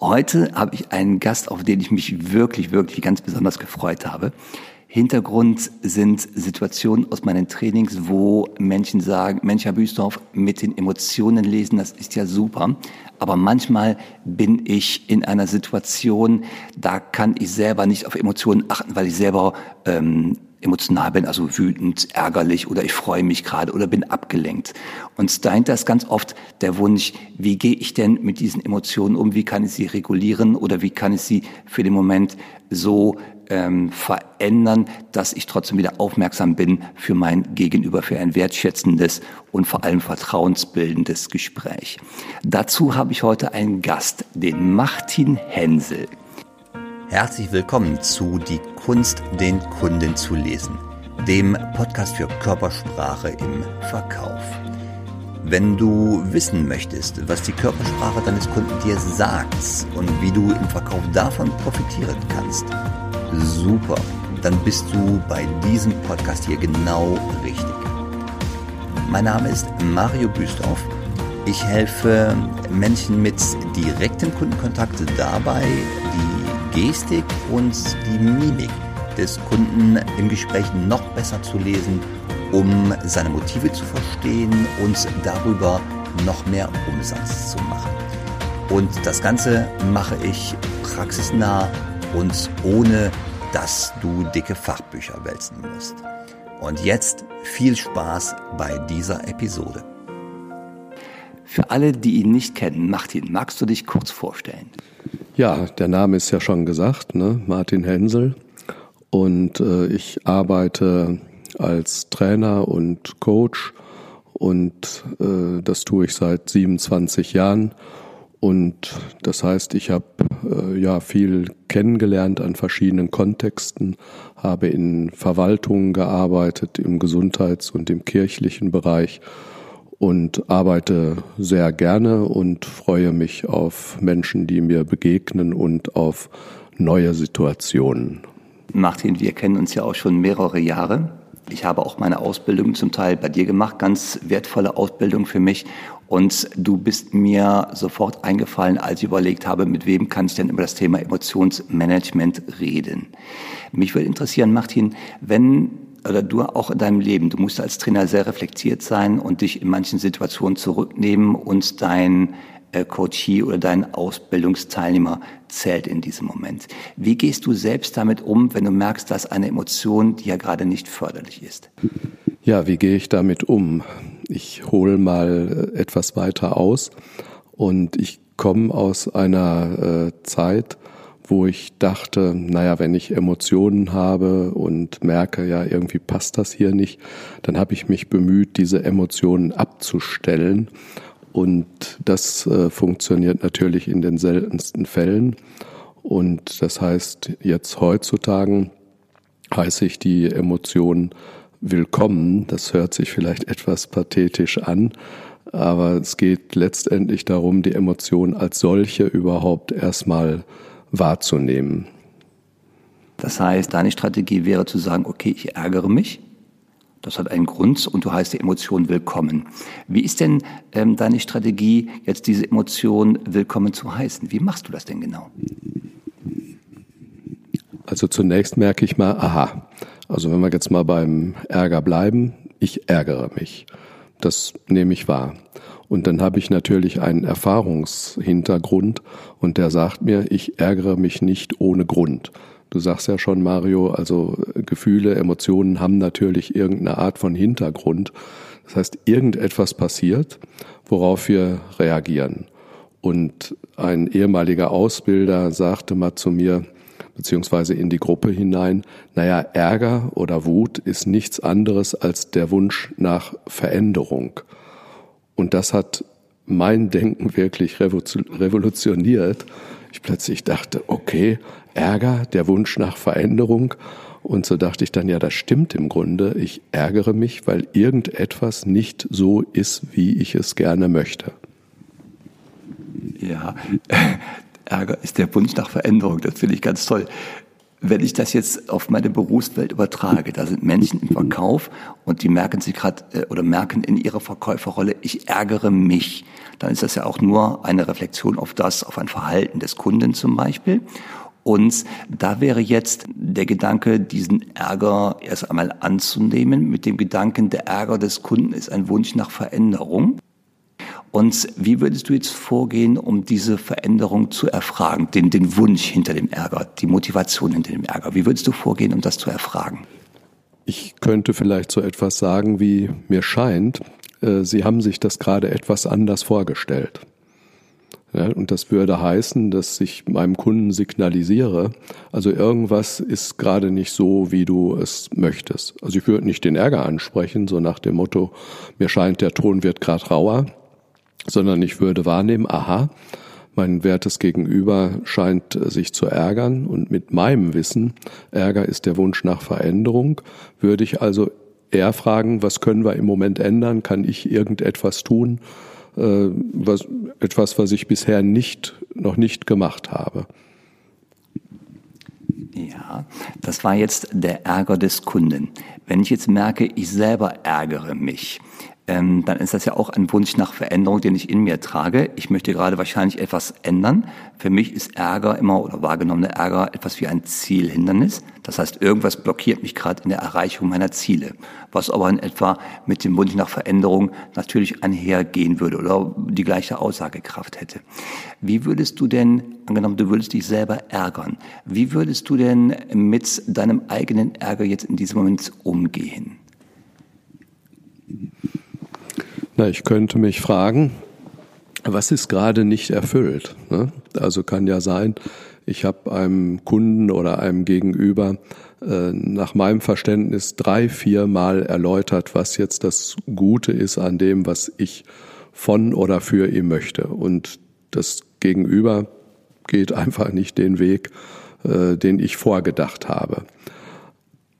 Heute habe ich einen Gast, auf den ich mich wirklich, wirklich ganz besonders gefreut habe. Hintergrund sind Situationen aus meinen Trainings, wo Menschen sagen, Mensch, Herr Büstorf, mit den Emotionen lesen, das ist ja super. Aber manchmal bin ich in einer Situation, da kann ich selber nicht auf Emotionen achten, weil ich selber ähm, emotional bin, also wütend, ärgerlich oder ich freue mich gerade oder bin abgelenkt. Und dahinter ist ganz oft der Wunsch, wie gehe ich denn mit diesen Emotionen um, wie kann ich sie regulieren oder wie kann ich sie für den Moment so ähm, verändern, dass ich trotzdem wieder aufmerksam bin für mein Gegenüber, für ein wertschätzendes und vor allem vertrauensbildendes Gespräch. Dazu habe ich heute einen Gast, den Martin Hensel. Herzlich willkommen zu Die Kunst, den Kunden zu lesen, dem Podcast für Körpersprache im Verkauf. Wenn du wissen möchtest, was die Körpersprache deines Kunden dir sagt und wie du im Verkauf davon profitieren kannst, super, dann bist du bei diesem Podcast hier genau richtig. Mein Name ist Mario Büstorf. Ich helfe Menschen mit direktem Kundenkontakt dabei, die Gestik und die Mimik des Kunden im Gespräch noch besser zu lesen, um seine Motive zu verstehen und darüber noch mehr Umsatz zu machen. Und das Ganze mache ich praxisnah und ohne, dass du dicke Fachbücher wälzen musst. Und jetzt viel Spaß bei dieser Episode. Für alle, die ihn nicht kennen, Martin, magst du dich kurz vorstellen? Ja, der Name ist ja schon gesagt, ne? Martin Hensel. Und äh, ich arbeite als Trainer und Coach und äh, das tue ich seit 27 Jahren. Und das heißt, ich habe äh, ja viel kennengelernt an verschiedenen Kontexten, habe in Verwaltungen gearbeitet, im Gesundheits- und im kirchlichen Bereich und arbeite sehr gerne und freue mich auf Menschen, die mir begegnen und auf neue Situationen. Martin, wir kennen uns ja auch schon mehrere Jahre. Ich habe auch meine Ausbildung zum Teil bei dir gemacht, ganz wertvolle Ausbildung für mich. Und du bist mir sofort eingefallen, als ich überlegt habe, mit wem kann ich denn über das Thema Emotionsmanagement reden. Mich würde interessieren, Martin, wenn oder du auch in deinem Leben, du musst als Trainer sehr reflektiert sein und dich in manchen Situationen zurücknehmen und dein äh, Coachee oder dein Ausbildungsteilnehmer zählt in diesem Moment. Wie gehst du selbst damit um, wenn du merkst, dass eine Emotion, die ja gerade nicht förderlich ist? Ja, wie gehe ich damit um? Ich hole mal äh, etwas weiter aus und ich komme aus einer äh, Zeit, wo ich dachte, naja, wenn ich Emotionen habe und merke, ja, irgendwie passt das hier nicht, dann habe ich mich bemüht, diese Emotionen abzustellen. Und das äh, funktioniert natürlich in den seltensten Fällen. Und das heißt, jetzt heutzutage heiße ich die Emotionen willkommen. Das hört sich vielleicht etwas pathetisch an, aber es geht letztendlich darum, die Emotionen als solche überhaupt erstmal wahrzunehmen. Das heißt, deine Strategie wäre zu sagen, okay, ich ärgere mich. Das hat einen Grund und du heißt die Emotion willkommen. Wie ist denn ähm, deine Strategie, jetzt diese Emotion willkommen zu heißen? Wie machst du das denn genau? Also zunächst merke ich mal, aha, also wenn wir jetzt mal beim Ärger bleiben, ich ärgere mich. Das nehme ich wahr. Und dann habe ich natürlich einen Erfahrungshintergrund und der sagt mir, ich ärgere mich nicht ohne Grund. Du sagst ja schon, Mario, also Gefühle, Emotionen haben natürlich irgendeine Art von Hintergrund. Das heißt, irgendetwas passiert, worauf wir reagieren. Und ein ehemaliger Ausbilder sagte mal zu mir, beziehungsweise in die Gruppe hinein, naja, Ärger oder Wut ist nichts anderes als der Wunsch nach Veränderung. Und das hat mein Denken wirklich revolutioniert. Ich plötzlich dachte, okay, Ärger, der Wunsch nach Veränderung. Und so dachte ich dann, ja, das stimmt im Grunde. Ich ärgere mich, weil irgendetwas nicht so ist, wie ich es gerne möchte. Ja, Ärger ist der Wunsch nach Veränderung. Das finde ich ganz toll. Wenn ich das jetzt auf meine Berufswelt übertrage, da sind Menschen im Verkauf und die merken sich gerade äh, oder merken in ihrer Verkäuferrolle, ich ärgere mich, dann ist das ja auch nur eine Reflexion auf das, auf ein Verhalten des Kunden zum Beispiel. Und da wäre jetzt der Gedanke, diesen Ärger erst einmal anzunehmen, mit dem Gedanken, der Ärger des Kunden ist ein Wunsch nach Veränderung. Und wie würdest du jetzt vorgehen, um diese Veränderung zu erfragen, den, den Wunsch hinter dem Ärger, die Motivation hinter dem Ärger? Wie würdest du vorgehen, um das zu erfragen? Ich könnte vielleicht so etwas sagen, wie mir scheint, äh, Sie haben sich das gerade etwas anders vorgestellt. Ja, und das würde heißen, dass ich meinem Kunden signalisiere, also irgendwas ist gerade nicht so, wie du es möchtest. Also ich würde nicht den Ärger ansprechen, so nach dem Motto, mir scheint, der Ton wird gerade rauer, sondern ich würde wahrnehmen, aha, mein wertes Gegenüber scheint sich zu ärgern und mit meinem Wissen, Ärger ist der Wunsch nach Veränderung, würde ich also eher fragen, was können wir im Moment ändern? Kann ich irgendetwas tun? Äh, was, etwas, was ich bisher nicht, noch nicht gemacht habe. Ja, das war jetzt der Ärger des Kunden. Wenn ich jetzt merke, ich selber ärgere mich, ähm, dann ist das ja auch ein Wunsch nach Veränderung, den ich in mir trage. Ich möchte gerade wahrscheinlich etwas ändern. Für mich ist Ärger immer oder wahrgenommener Ärger etwas wie ein Zielhindernis. Das heißt, irgendwas blockiert mich gerade in der Erreichung meiner Ziele, was aber in etwa mit dem Wunsch nach Veränderung natürlich einhergehen würde oder die gleiche Aussagekraft hätte. Wie würdest du denn, angenommen, du würdest dich selber ärgern, wie würdest du denn mit deinem eigenen Ärger jetzt in diesem Moment umgehen? Na, ich könnte mich fragen, was ist gerade nicht erfüllt? Ne? Also kann ja sein, ich habe einem Kunden oder einem Gegenüber äh, nach meinem Verständnis drei, vier Mal erläutert, was jetzt das Gute ist an dem, was ich von oder für ihn möchte. Und das Gegenüber geht einfach nicht den Weg, äh, den ich vorgedacht habe.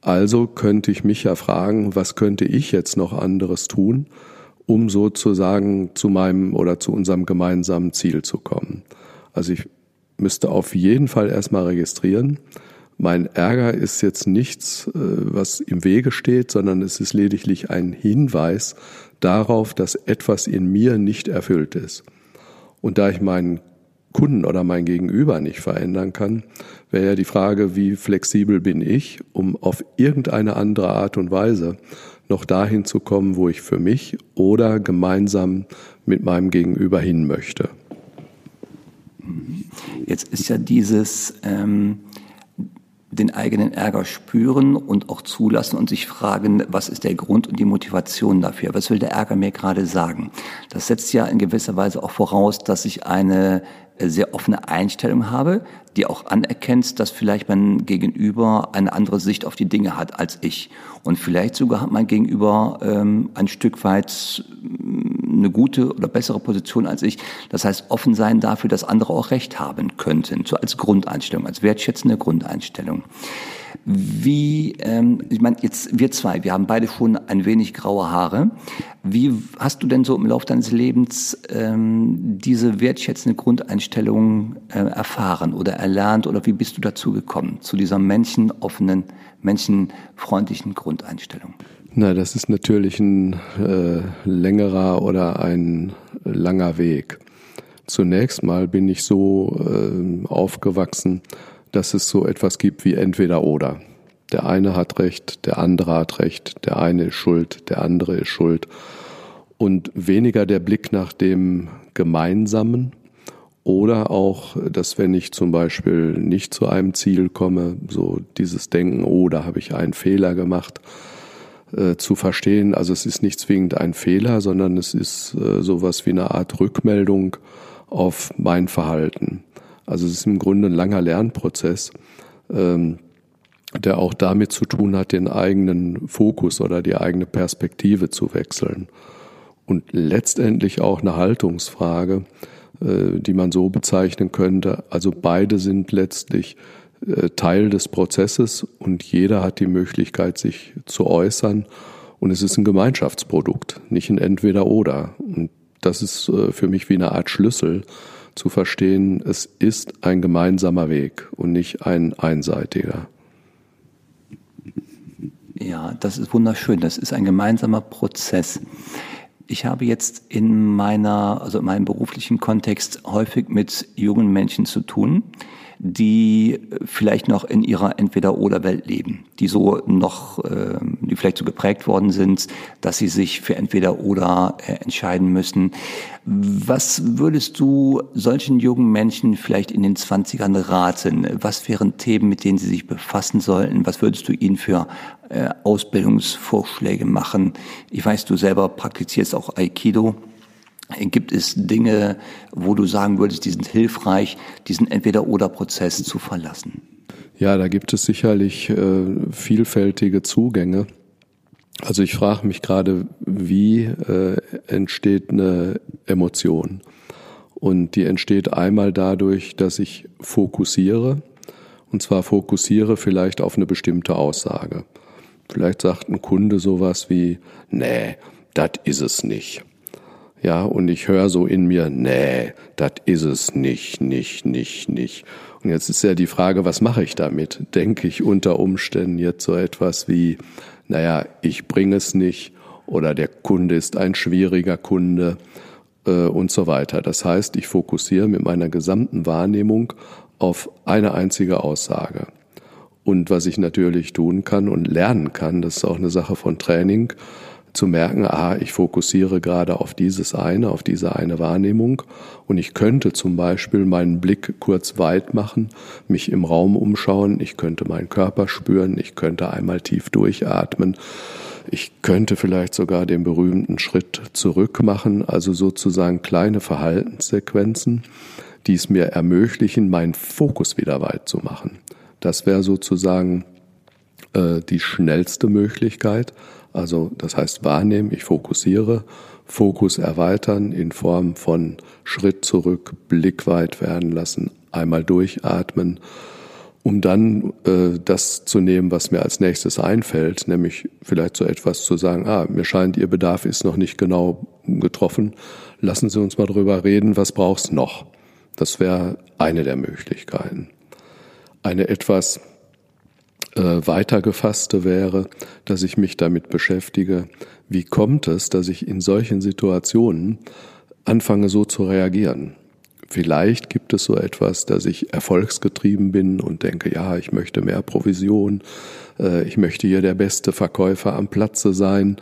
Also könnte ich mich ja fragen, was könnte ich jetzt noch anderes tun, um sozusagen zu meinem oder zu unserem gemeinsamen Ziel zu kommen. Also ich müsste auf jeden Fall erstmal registrieren, mein Ärger ist jetzt nichts, äh, was im Wege steht, sondern es ist lediglich ein Hinweis darauf, dass etwas in mir nicht erfüllt ist. Und da ich meinen Kunden oder mein Gegenüber nicht verändern kann, wäre ja die Frage, wie flexibel bin ich, um auf irgendeine andere Art und Weise noch dahin zu kommen, wo ich für mich oder gemeinsam mit meinem Gegenüber hin möchte. Jetzt ist ja dieses ähm, den eigenen Ärger spüren und auch zulassen und sich fragen, was ist der Grund und die Motivation dafür? Was will der Ärger mir gerade sagen? Das setzt ja in gewisser Weise auch voraus, dass ich eine äh, sehr offene Einstellung habe, die auch anerkennt, dass vielleicht mein Gegenüber eine andere Sicht auf die Dinge hat als ich. Und vielleicht sogar hat mein Gegenüber ähm, ein Stück weit eine gute oder bessere Position als ich. Das heißt, offen sein dafür, dass andere auch Recht haben könnten, so als Grundeinstellung, als wertschätzende Grundeinstellung. Wie, ähm, ich meine, jetzt wir zwei, wir haben beide schon ein wenig graue Haare. Wie hast du denn so im Laufe deines Lebens ähm, diese wertschätzende Grundeinstellung äh, erfahren oder erlernt oder wie bist du dazu gekommen, zu dieser menschenoffenen, menschenfreundlichen Grundeinstellung? Na, das ist natürlich ein äh, längerer oder ein langer Weg. Zunächst mal bin ich so äh, aufgewachsen, dass es so etwas gibt wie entweder oder. Der eine hat recht, der andere hat recht, der eine ist schuld, der andere ist schuld. Und weniger der Blick nach dem Gemeinsamen oder auch, dass wenn ich zum Beispiel nicht zu einem Ziel komme, so dieses Denken, oh, da habe ich einen Fehler gemacht, äh, zu verstehen. Also es ist nicht zwingend ein Fehler, sondern es ist äh, sowas wie eine Art Rückmeldung auf mein Verhalten. Also es ist im Grunde ein langer Lernprozess, ähm, der auch damit zu tun hat, den eigenen Fokus oder die eigene Perspektive zu wechseln. Und letztendlich auch eine Haltungsfrage, äh, die man so bezeichnen könnte. Also beide sind letztlich Teil des Prozesses und jeder hat die Möglichkeit, sich zu äußern. Und es ist ein Gemeinschaftsprodukt, nicht ein Entweder-Oder. Und das ist äh, für mich wie eine Art Schlüssel zu verstehen, es ist ein gemeinsamer Weg und nicht ein einseitiger. Ja, das ist wunderschön. Das ist ein gemeinsamer Prozess. Ich habe jetzt in meiner, also in meinem beruflichen Kontext häufig mit jungen Menschen zu tun, die vielleicht noch in ihrer Entweder-Oder-Welt leben, die so noch, äh, die vielleicht so geprägt worden sind, dass sie sich für Entweder-Oder äh, entscheiden müssen. Was würdest du solchen jungen Menschen vielleicht in den Zwanzigern raten? Was wären Themen, mit denen sie sich befassen sollten? Was würdest du ihnen für äh, Ausbildungsvorschläge machen? Ich weiß, du selber praktizierst auch Aikido. Gibt es Dinge, wo du sagen würdest, die sind hilfreich, diesen Entweder-Oder-Prozess zu verlassen? Ja, da gibt es sicherlich äh, vielfältige Zugänge. Also ich frage mich gerade, wie äh, entsteht eine Emotion? Und die entsteht einmal dadurch, dass ich fokussiere, und zwar fokussiere vielleicht auf eine bestimmte Aussage. Vielleicht sagt ein Kunde sowas wie, nee, das is es nicht. Ja, und ich höre so in mir, nee, das is es nicht, nicht, nicht, nicht. Und jetzt ist ja die Frage, was mache ich damit? Denke ich unter Umständen jetzt so etwas wie, naja, ich bringe es nicht oder der Kunde ist ein schwieriger Kunde äh, und so weiter. Das heißt, ich fokussiere mit meiner gesamten Wahrnehmung auf eine einzige Aussage. Und was ich natürlich tun kann und lernen kann, das ist auch eine Sache von Training, zu merken, ah, ich fokussiere gerade auf dieses eine, auf diese eine Wahrnehmung und ich könnte zum Beispiel meinen Blick kurz weit machen, mich im Raum umschauen, ich könnte meinen Körper spüren, ich könnte einmal tief durchatmen, ich könnte vielleicht sogar den berühmten Schritt zurück machen, also sozusagen kleine Verhaltenssequenzen, die es mir ermöglichen, meinen Fokus wieder weit zu machen. Das wäre sozusagen äh, die schnellste Möglichkeit. Also das heißt wahrnehmen, ich fokussiere, Fokus erweitern in Form von Schritt zurück, Blick weit werden lassen, einmal durchatmen, um dann äh, das zu nehmen, was mir als nächstes einfällt, nämlich vielleicht so etwas zu sagen, ah, mir scheint, Ihr Bedarf ist noch nicht genau getroffen, lassen Sie uns mal drüber reden, was brauchst noch? Das wäre eine der Möglichkeiten. Eine etwas äh, weitergefasste wäre, dass ich mich damit beschäftige, wie kommt es, dass ich in solchen Situationen anfange so zu reagieren. Vielleicht gibt es so etwas, dass ich erfolgsgetrieben bin und denke, ja, ich möchte mehr Provision, äh, ich möchte hier der beste Verkäufer am Platze sein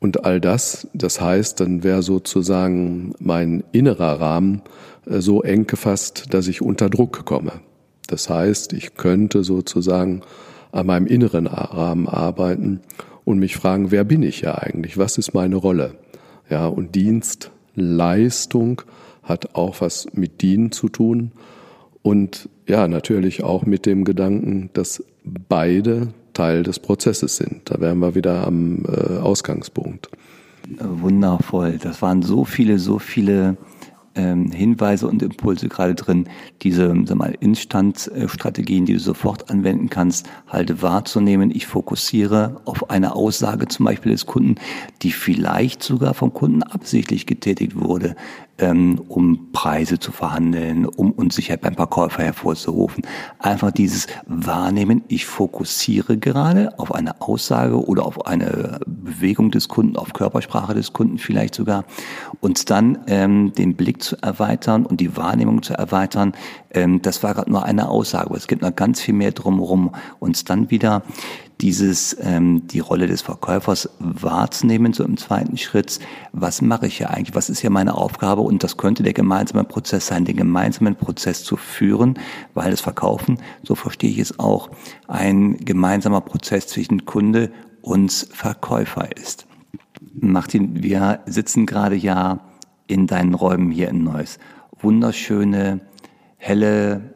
und all das. Das heißt, dann wäre sozusagen mein innerer Rahmen äh, so eng gefasst, dass ich unter Druck komme. Das heißt, ich könnte sozusagen an meinem inneren Rahmen arbeiten und mich fragen, wer bin ich ja eigentlich? Was ist meine Rolle? Ja, und Dienstleistung hat auch was mit Dienen zu tun und ja, natürlich auch mit dem Gedanken, dass beide Teil des Prozesses sind. Da wären wir wieder am äh, Ausgangspunkt. Wundervoll. Das waren so viele, so viele ähm, Hinweise und Impulse gerade drin, diese sag mal, Instandstrategien, die du sofort anwenden kannst, halt wahrzunehmen. Ich fokussiere auf eine Aussage zum Beispiel des Kunden, die vielleicht sogar vom Kunden absichtlich getätigt wurde, um Preise zu verhandeln, um Unsicherheit beim Verkäufer hervorzurufen. Einfach dieses Wahrnehmen, ich fokussiere gerade auf eine Aussage oder auf eine Bewegung des Kunden, auf Körpersprache des Kunden vielleicht sogar, und dann ähm, den Blick zu erweitern und die Wahrnehmung zu erweitern. Ähm, das war gerade nur eine Aussage, aber es gibt noch ganz viel mehr drumherum. Uns dann wieder dieses, ähm, die Rolle des Verkäufers wahrzunehmen, so im zweiten Schritt. Was mache ich ja eigentlich? Was ist ja meine Aufgabe? Und das könnte der gemeinsame Prozess sein, den gemeinsamen Prozess zu führen, weil das Verkaufen, so verstehe ich es auch, ein gemeinsamer Prozess zwischen Kunde und Verkäufer ist. Martin, wir sitzen gerade ja in deinen Räumen hier in Neuss. Wunderschöne, helle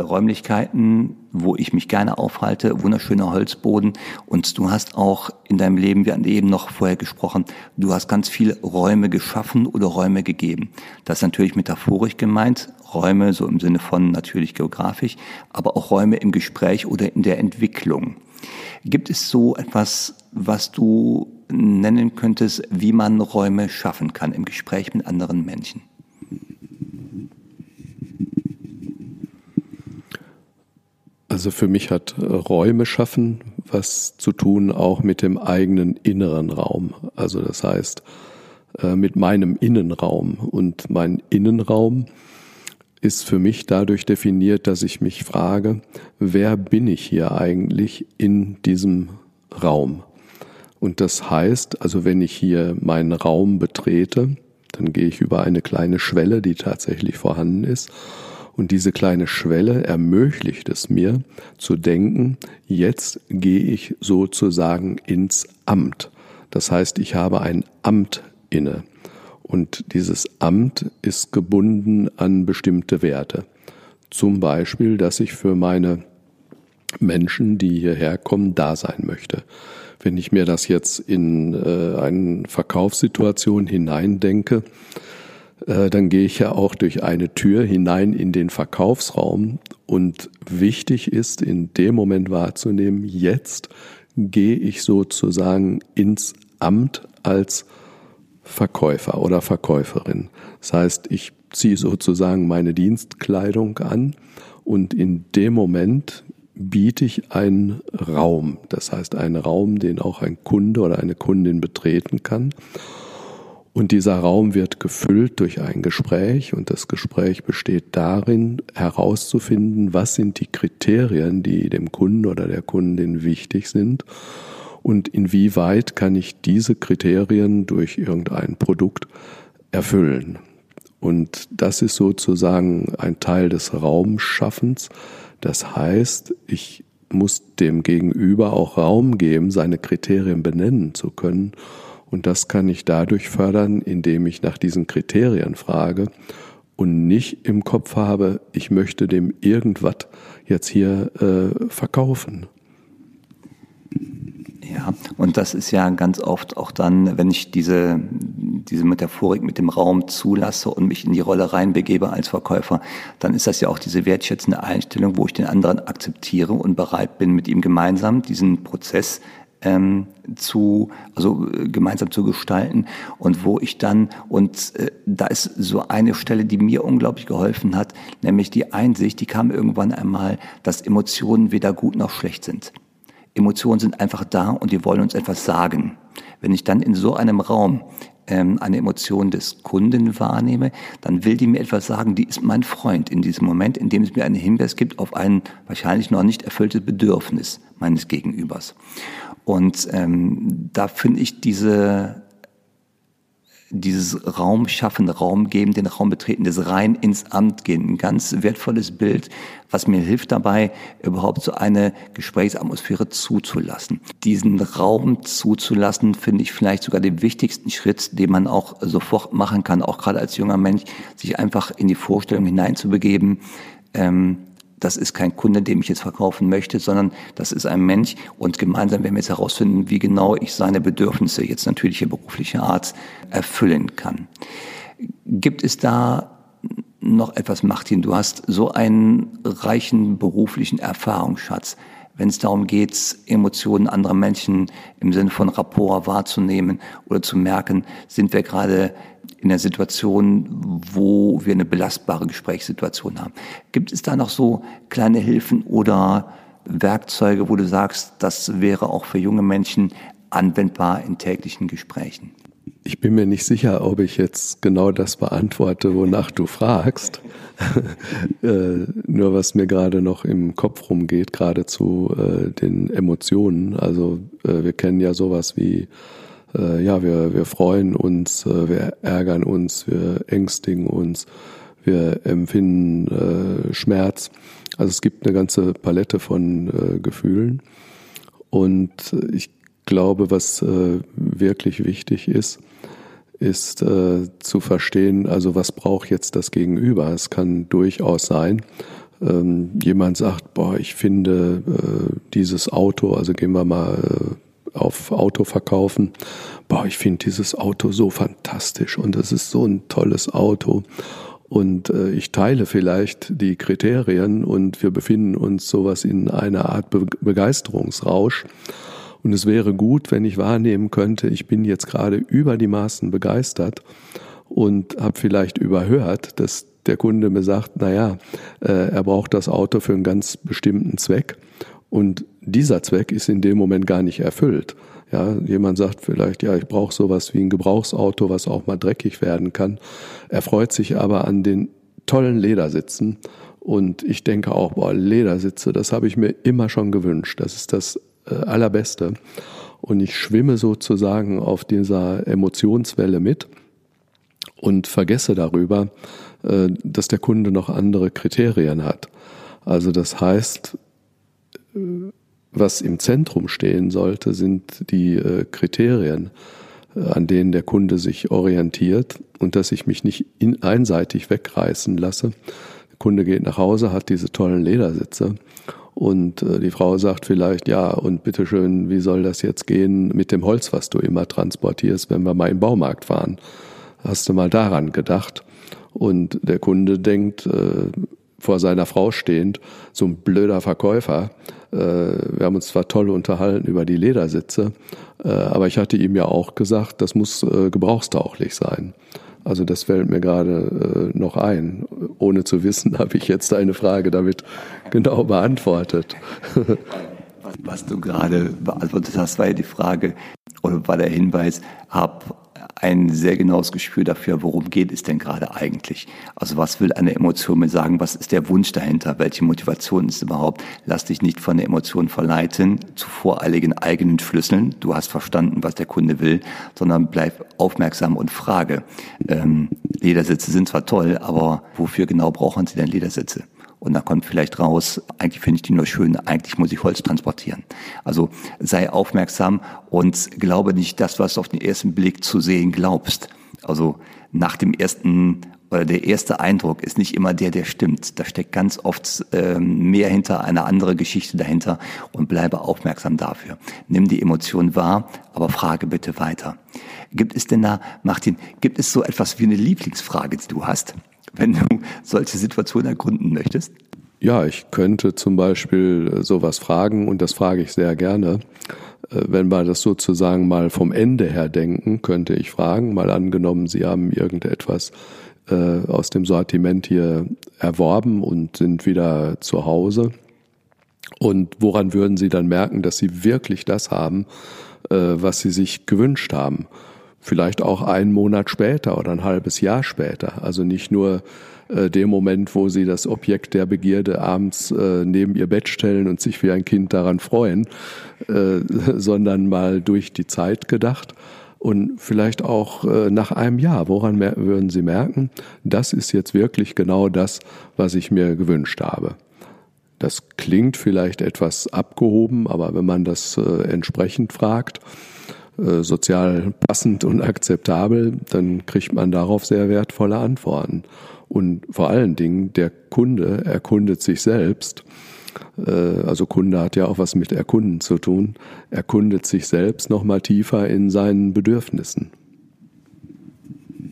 Räumlichkeiten, wo ich mich gerne aufhalte, wunderschöner Holzboden. Und du hast auch in deinem Leben, wir hatten eben noch vorher gesprochen, du hast ganz viele Räume geschaffen oder Räume gegeben. Das ist natürlich metaphorisch gemeint, Räume so im Sinne von natürlich geografisch, aber auch Räume im Gespräch oder in der Entwicklung. Gibt es so etwas, was du nennen könntest, wie man Räume schaffen kann im Gespräch mit anderen Menschen? Also für mich hat Räume schaffen was zu tun auch mit dem eigenen inneren Raum. Also das heißt, äh, mit meinem Innenraum. Und mein Innenraum ist für mich dadurch definiert, dass ich mich frage, wer bin ich hier eigentlich in diesem Raum? Und das heißt, also wenn ich hier meinen Raum betrete, dann gehe ich über eine kleine Schwelle, die tatsächlich vorhanden ist. Und diese kleine Schwelle ermöglicht es mir zu denken, jetzt gehe ich sozusagen ins Amt. Das heißt, ich habe ein Amt inne. Und dieses Amt ist gebunden an bestimmte Werte. Zum Beispiel, dass ich für meine Menschen, die hierher kommen, da sein möchte. Wenn ich mir das jetzt in äh, eine Verkaufssituation hineindenke, dann gehe ich ja auch durch eine Tür hinein in den Verkaufsraum und wichtig ist in dem Moment wahrzunehmen, jetzt gehe ich sozusagen ins Amt als Verkäufer oder Verkäuferin. Das heißt, ich ziehe sozusagen meine Dienstkleidung an und in dem Moment biete ich einen Raum. Das heißt, einen Raum, den auch ein Kunde oder eine Kundin betreten kann. Und dieser Raum wird gefüllt durch ein Gespräch und das Gespräch besteht darin, herauszufinden, was sind die Kriterien, die dem Kunden oder der Kundin wichtig sind und inwieweit kann ich diese Kriterien durch irgendein Produkt erfüllen. Und das ist sozusagen ein Teil des Raumschaffens. Das heißt, ich muss dem Gegenüber auch Raum geben, seine Kriterien benennen zu können und das kann ich dadurch fördern, indem ich nach diesen Kriterien frage und nicht im Kopf habe, ich möchte dem irgendwas jetzt hier äh, verkaufen. Ja, und das ist ja ganz oft auch dann, wenn ich diese, diese Metaphorik mit dem Raum zulasse und mich in die Rolle reinbegebe als Verkäufer, dann ist das ja auch diese wertschätzende Einstellung, wo ich den anderen akzeptiere und bereit bin, mit ihm gemeinsam diesen Prozess ähm, zu, also äh, gemeinsam zu gestalten und wo ich dann, und äh, da ist so eine Stelle, die mir unglaublich geholfen hat, nämlich die Einsicht, die kam irgendwann einmal, dass Emotionen weder gut noch schlecht sind. Emotionen sind einfach da und die wollen uns etwas sagen. Wenn ich dann in so einem Raum ähm, eine Emotion des Kunden wahrnehme, dann will die mir etwas sagen, die ist mein Freund in diesem Moment, in dem es mir einen Hinweis gibt auf ein wahrscheinlich noch nicht erfülltes Bedürfnis meines Gegenübers. Und ähm, da finde ich diese dieses Raum schaffen, Raum geben, den Raum betreten, das rein ins Amt gehen. Ein ganz wertvolles Bild, was mir hilft dabei, überhaupt so eine Gesprächsatmosphäre zuzulassen. Diesen Raum zuzulassen, finde ich vielleicht sogar den wichtigsten Schritt, den man auch sofort machen kann, auch gerade als junger Mensch, sich einfach in die Vorstellung hineinzubegeben, ähm, das ist kein Kunde, dem ich jetzt verkaufen möchte, sondern das ist ein Mensch und gemeinsam werden wir jetzt herausfinden, wie genau ich seine Bedürfnisse jetzt natürliche berufliche Art erfüllen kann. Gibt es da noch etwas, Martin? Du hast so einen reichen beruflichen Erfahrungsschatz wenn es darum geht, Emotionen anderer Menschen im Sinne von Rapport wahrzunehmen oder zu merken, sind wir gerade in der Situation, wo wir eine belastbare Gesprächssituation haben. Gibt es da noch so kleine Hilfen oder Werkzeuge, wo du sagst, das wäre auch für junge Menschen anwendbar in täglichen Gesprächen? Ich bin mir nicht sicher, ob ich jetzt genau das beantworte, wonach du fragst. äh, nur was mir gerade noch im Kopf rumgeht, gerade zu äh, den Emotionen. Also äh, wir kennen ja sowas wie, äh, ja, wir, wir freuen uns, äh, wir ärgern uns, wir ängstigen uns, wir empfinden äh, Schmerz. Also es gibt eine ganze Palette von Gefühlen. Und ich glaube, was wirklich wichtig ist, ist äh, zu verstehen, also was braucht jetzt das Gegenüber. Es kann durchaus sein, ähm, jemand sagt, boah, ich finde äh, dieses Auto, also gehen wir mal äh, auf Auto verkaufen, boah, ich finde dieses Auto so fantastisch und das ist so ein tolles Auto. Und äh, ich teile vielleicht die Kriterien und wir befinden uns sowas in einer Art Be Begeisterungsrausch. Und es wäre gut, wenn ich wahrnehmen könnte, ich bin jetzt gerade über die Maßen begeistert und habe vielleicht überhört, dass der Kunde mir sagt, na ja, äh, er braucht das Auto für einen ganz bestimmten Zweck und dieser Zweck ist in dem Moment gar nicht erfüllt. Ja, jemand sagt vielleicht, ja, ich brauche sowas wie ein Gebrauchsauto, was auch mal dreckig werden kann. Er freut sich aber an den tollen Ledersitzen. Und ich denke auch, boah, Ledersitze, das habe ich mir immer schon gewünscht. Das ist das äh, Allerbeste. Und ich schwimme sozusagen auf dieser Emotionswelle mit und vergesse darüber, äh, dass der Kunde noch andere Kriterien hat. Also das heißt, äh, was im Zentrum stehen sollte, sind die äh, Kriterien, an denen der Kunde sich orientiert und dass ich mich nicht einseitig wegreißen lasse. Der Kunde geht nach Hause, hat diese tollen Ledersitze und die Frau sagt vielleicht, ja, und bitteschön, wie soll das jetzt gehen mit dem Holz, was du immer transportierst, wenn wir mal im Baumarkt fahren? Hast du mal daran gedacht? Und der Kunde denkt, äh, vor seiner Frau stehend, so ein blöder Verkäufer. Äh, wir haben uns zwar toll unterhalten über die Ledersitze, äh, aber ich hatte ihm ja auch gesagt, das muss äh, gebrauchstauglich sein. Also das fällt mir gerade noch ein. Ohne zu wissen, habe ich jetzt eine Frage damit genau beantwortet. Was du gerade beantwortet hast, war ja die Frage oder war der Hinweis, hab ein sehr genaues Gespür dafür, worum geht es denn gerade eigentlich? Also was will eine Emotion mir sagen? Was ist der Wunsch dahinter? Welche Motivation ist überhaupt? Lass dich nicht von der Emotion verleiten zu voreiligen eigenen Schlüsseln. Du hast verstanden, was der Kunde will, sondern bleib aufmerksam und frage. Ähm, Ledersitze sind zwar toll, aber wofür genau brauchen Sie denn Ledersitze? Und da kommt vielleicht raus, eigentlich finde ich die nur schön, eigentlich muss ich Holz transportieren. Also sei aufmerksam und glaube nicht das, was du auf den ersten Blick zu sehen glaubst. Also nach dem ersten oder der erste Eindruck ist nicht immer der, der stimmt. Da steckt ganz oft ähm, mehr hinter, eine andere Geschichte dahinter und bleibe aufmerksam dafür. Nimm die Emotion wahr, aber frage bitte weiter. Gibt es denn da, Martin, gibt es so etwas wie eine Lieblingsfrage, die du hast? Wenn du solche Situationen ergründen möchtest? Ja, ich könnte zum Beispiel sowas fragen und das frage ich sehr gerne. Äh, wenn wir das sozusagen mal vom Ende her denken, könnte ich fragen, mal angenommen, Sie haben irgendetwas äh, aus dem Sortiment hier erworben und sind wieder zu Hause. Und woran würden Sie dann merken, dass Sie wirklich das haben, äh, was Sie sich gewünscht haben? Vielleicht auch einen Monat später oder ein halbes Jahr später. Also nicht nur äh, dem Moment, wo sie das Objekt der Begierde abends äh, neben ihr Bett stellen und sich wie ein Kind daran freuen, äh, sondern mal durch die Zeit gedacht. Und vielleicht auch äh, nach einem Jahr, woran würden Sie merken, das ist jetzt wirklich genau das, was ich mir gewünscht habe. Das klingt vielleicht etwas abgehoben, aber wenn man das äh, entsprechend fragt, äh, sozial passend und akzeptabel, dann kriegt man darauf sehr wertvolle Antworten. Und vor allen Dingen, der Kunde erkundet sich selbst. Äh, also Kunde hat ja auch was mit Erkunden zu tun. Erkundet sich selbst noch mal tiefer in seinen Bedürfnissen.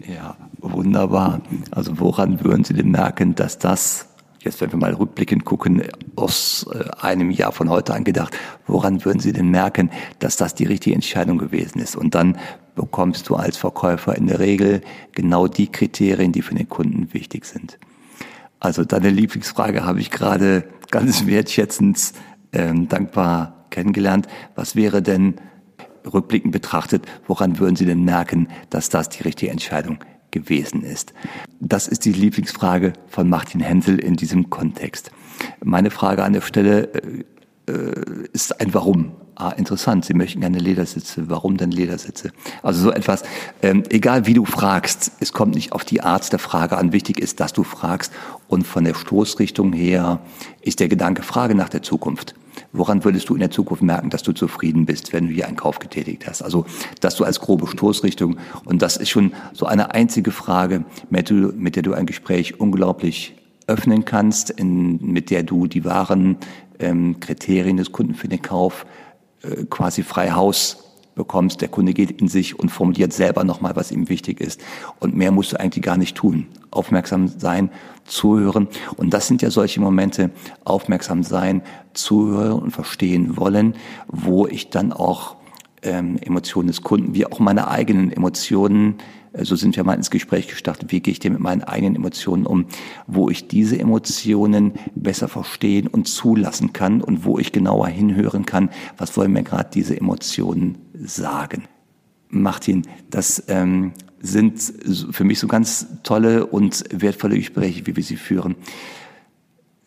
Ja, wunderbar. Also woran würden Sie denn merken, dass das jetzt wenn wir mal rückblickend gucken, aus äh, einem Jahr von heute angedacht, woran würden Sie denn merken, dass das die richtige Entscheidung gewesen ist? Und dann bekommst du als Verkäufer in der Regel genau die Kriterien, die für den Kunden wichtig sind. Also deine Lieblingsfrage habe ich gerade ganz wertschätzend, ähm, dankbar kennengelernt. Was wäre denn rückblickend betrachtet, woran würden Sie denn merken, dass das die richtige Entscheidung gewesen ist? Das ist die Lieblingsfrage von Martin Hensel in diesem Kontext. Meine Frage an der Stelle äh, äh, ist ein Warum. Ah, interessant, Sie möchten gerne Ledersitze. Warum denn Ledersitze? Also so etwas, ähm, egal wie du fragst, es kommt nicht auf die Art der Frage an. Wichtig ist, dass du fragst und von der Stoßrichtung her ist der Gedanke Frage nach der Zukunft. Woran würdest du in der Zukunft merken, dass du zufrieden bist, wenn du hier einen Kauf getätigt hast? Also, dass du als grobe Stoßrichtung, und das ist schon so eine einzige Frage, mit, der du ein Gespräch unglaublich öffnen kannst, in, mit der du die wahren ähm, Kriterien des Kunden für den Kauf äh, quasi frei Haus bekommst. Der Kunde geht in sich und formuliert selber nochmal, was ihm wichtig ist. Und mehr musst du eigentlich gar nicht tun. Aufmerksam sein, zuhören. Und das sind ja solche Momente, aufmerksam sein, zuhören und verstehen wollen, wo ich dann auch ähm, Emotionen des Kunden, wie auch meine eigenen Emotionen. Äh, so sind wir mal ins Gespräch gestartet. Wie gehe ich denn mit meinen eigenen Emotionen um? Wo ich diese Emotionen besser verstehen und zulassen kann und wo ich genauer hinhören kann, was wollen mir gerade diese Emotionen sagen. Martin, das ähm, sind für mich so ganz tolle und wertvolle Gespräche, wie wir sie führen.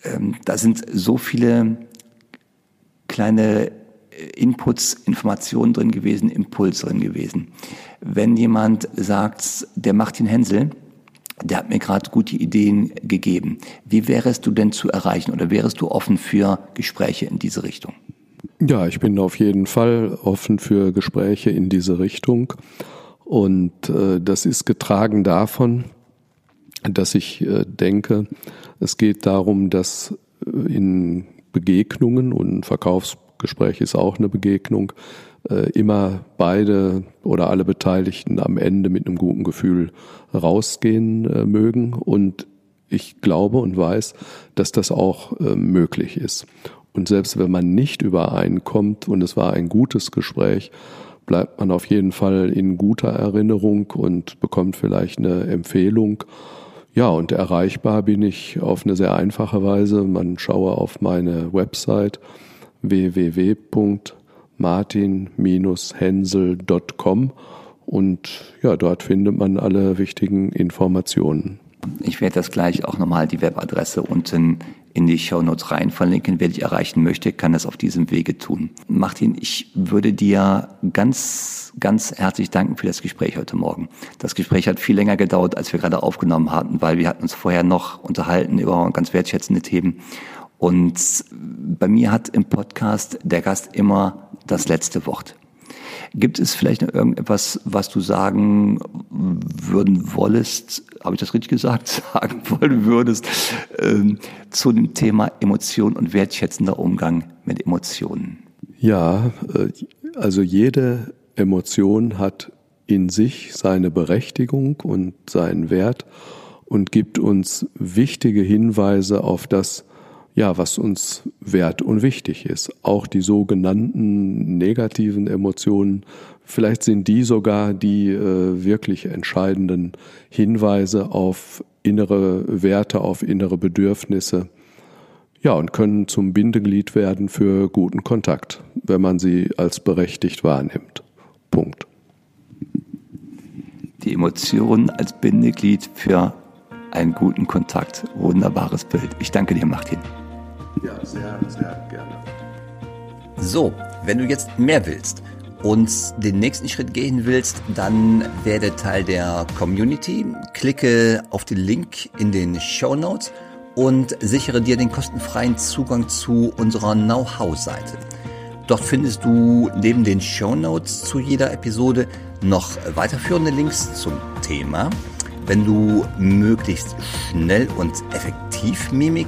Ähm, da sind so viele kleine Inputs, Informationen drin gewesen, Impuls drin gewesen. Wenn jemand sagt, der Martin Hensel, der hat mir gerade gute Ideen gegeben. Wie wärest du denn zu erreichen oder wärest du offen für Gespräche in diese Richtung? Ja, ich bin auf jeden Fall offen für Gespräche in diese Richtung. Und äh, das ist getragen davon, dass ich äh, denke, es geht darum, dass äh, in Begegnungen und Verkaufs Gespräch ist auch eine Begegnung, immer beide oder alle Beteiligten am Ende mit einem guten Gefühl rausgehen äh, mögen. Und ich glaube und weiß, dass das auch äh, möglich ist. Und selbst wenn man nicht übereinkommt und es war ein gutes Gespräch, bleibt man auf jeden Fall in guter Erinnerung und bekommt vielleicht eine Empfehlung. Ja, und erreichbar bin ich auf eine sehr einfache Weise. Man schaue auf meine Website www.martin-hensel.com und ja, dort findet man alle wichtigen Informationen. Ich werde das gleich auch nochmal die Webadresse unten in die Show Notes rein verlinken. Wer dich erreichen möchte, kann das auf diesem Wege tun. Martin, ich würde dir ganz, ganz herzlich danken für das Gespräch heute Morgen. Das Gespräch hat viel länger gedauert, als wir gerade aufgenommen hatten, weil wir hatten uns vorher noch unterhalten über ganz wertschätzende Themen. Und bei mir hat im Podcast der Gast immer das letzte Wort. Gibt es vielleicht noch irgendetwas, was du sagen würden wolltest, habe ich das richtig gesagt, sagen wollen würdest, ähm, zu dem Thema Emotion und wertschätzender Umgang mit Emotionen? Ja, äh, also jede Emotion hat in sich seine Berechtigung und seinen Wert und gibt uns wichtige Hinweise auf das, ja, was uns wert und wichtig ist. Auch die sogenannten negativen Emotionen, vielleicht sind die sogar die äh, wirklich entscheidenden Hinweise auf innere Werte, auf innere Bedürfnisse. Ja, und können zum Bindeglied werden für guten Kontakt, wenn man sie als berechtigt wahrnimmt. Punkt. Die Emotionen als Bindeglied für einen guten Kontakt. Wunderbares Bild. Ich danke dir, Martin. Ja, sehr, sehr gerne. So, wenn du jetzt mehr willst und den nächsten Schritt gehen willst, dann werde Teil der Community. Klicke auf den Link in den Show Notes und sichere dir den kostenfreien Zugang zu unserer Know-how-Seite. Dort findest du neben den Show Notes zu jeder Episode noch weiterführende Links zum Thema wenn du möglichst schnell und effektiv Mimik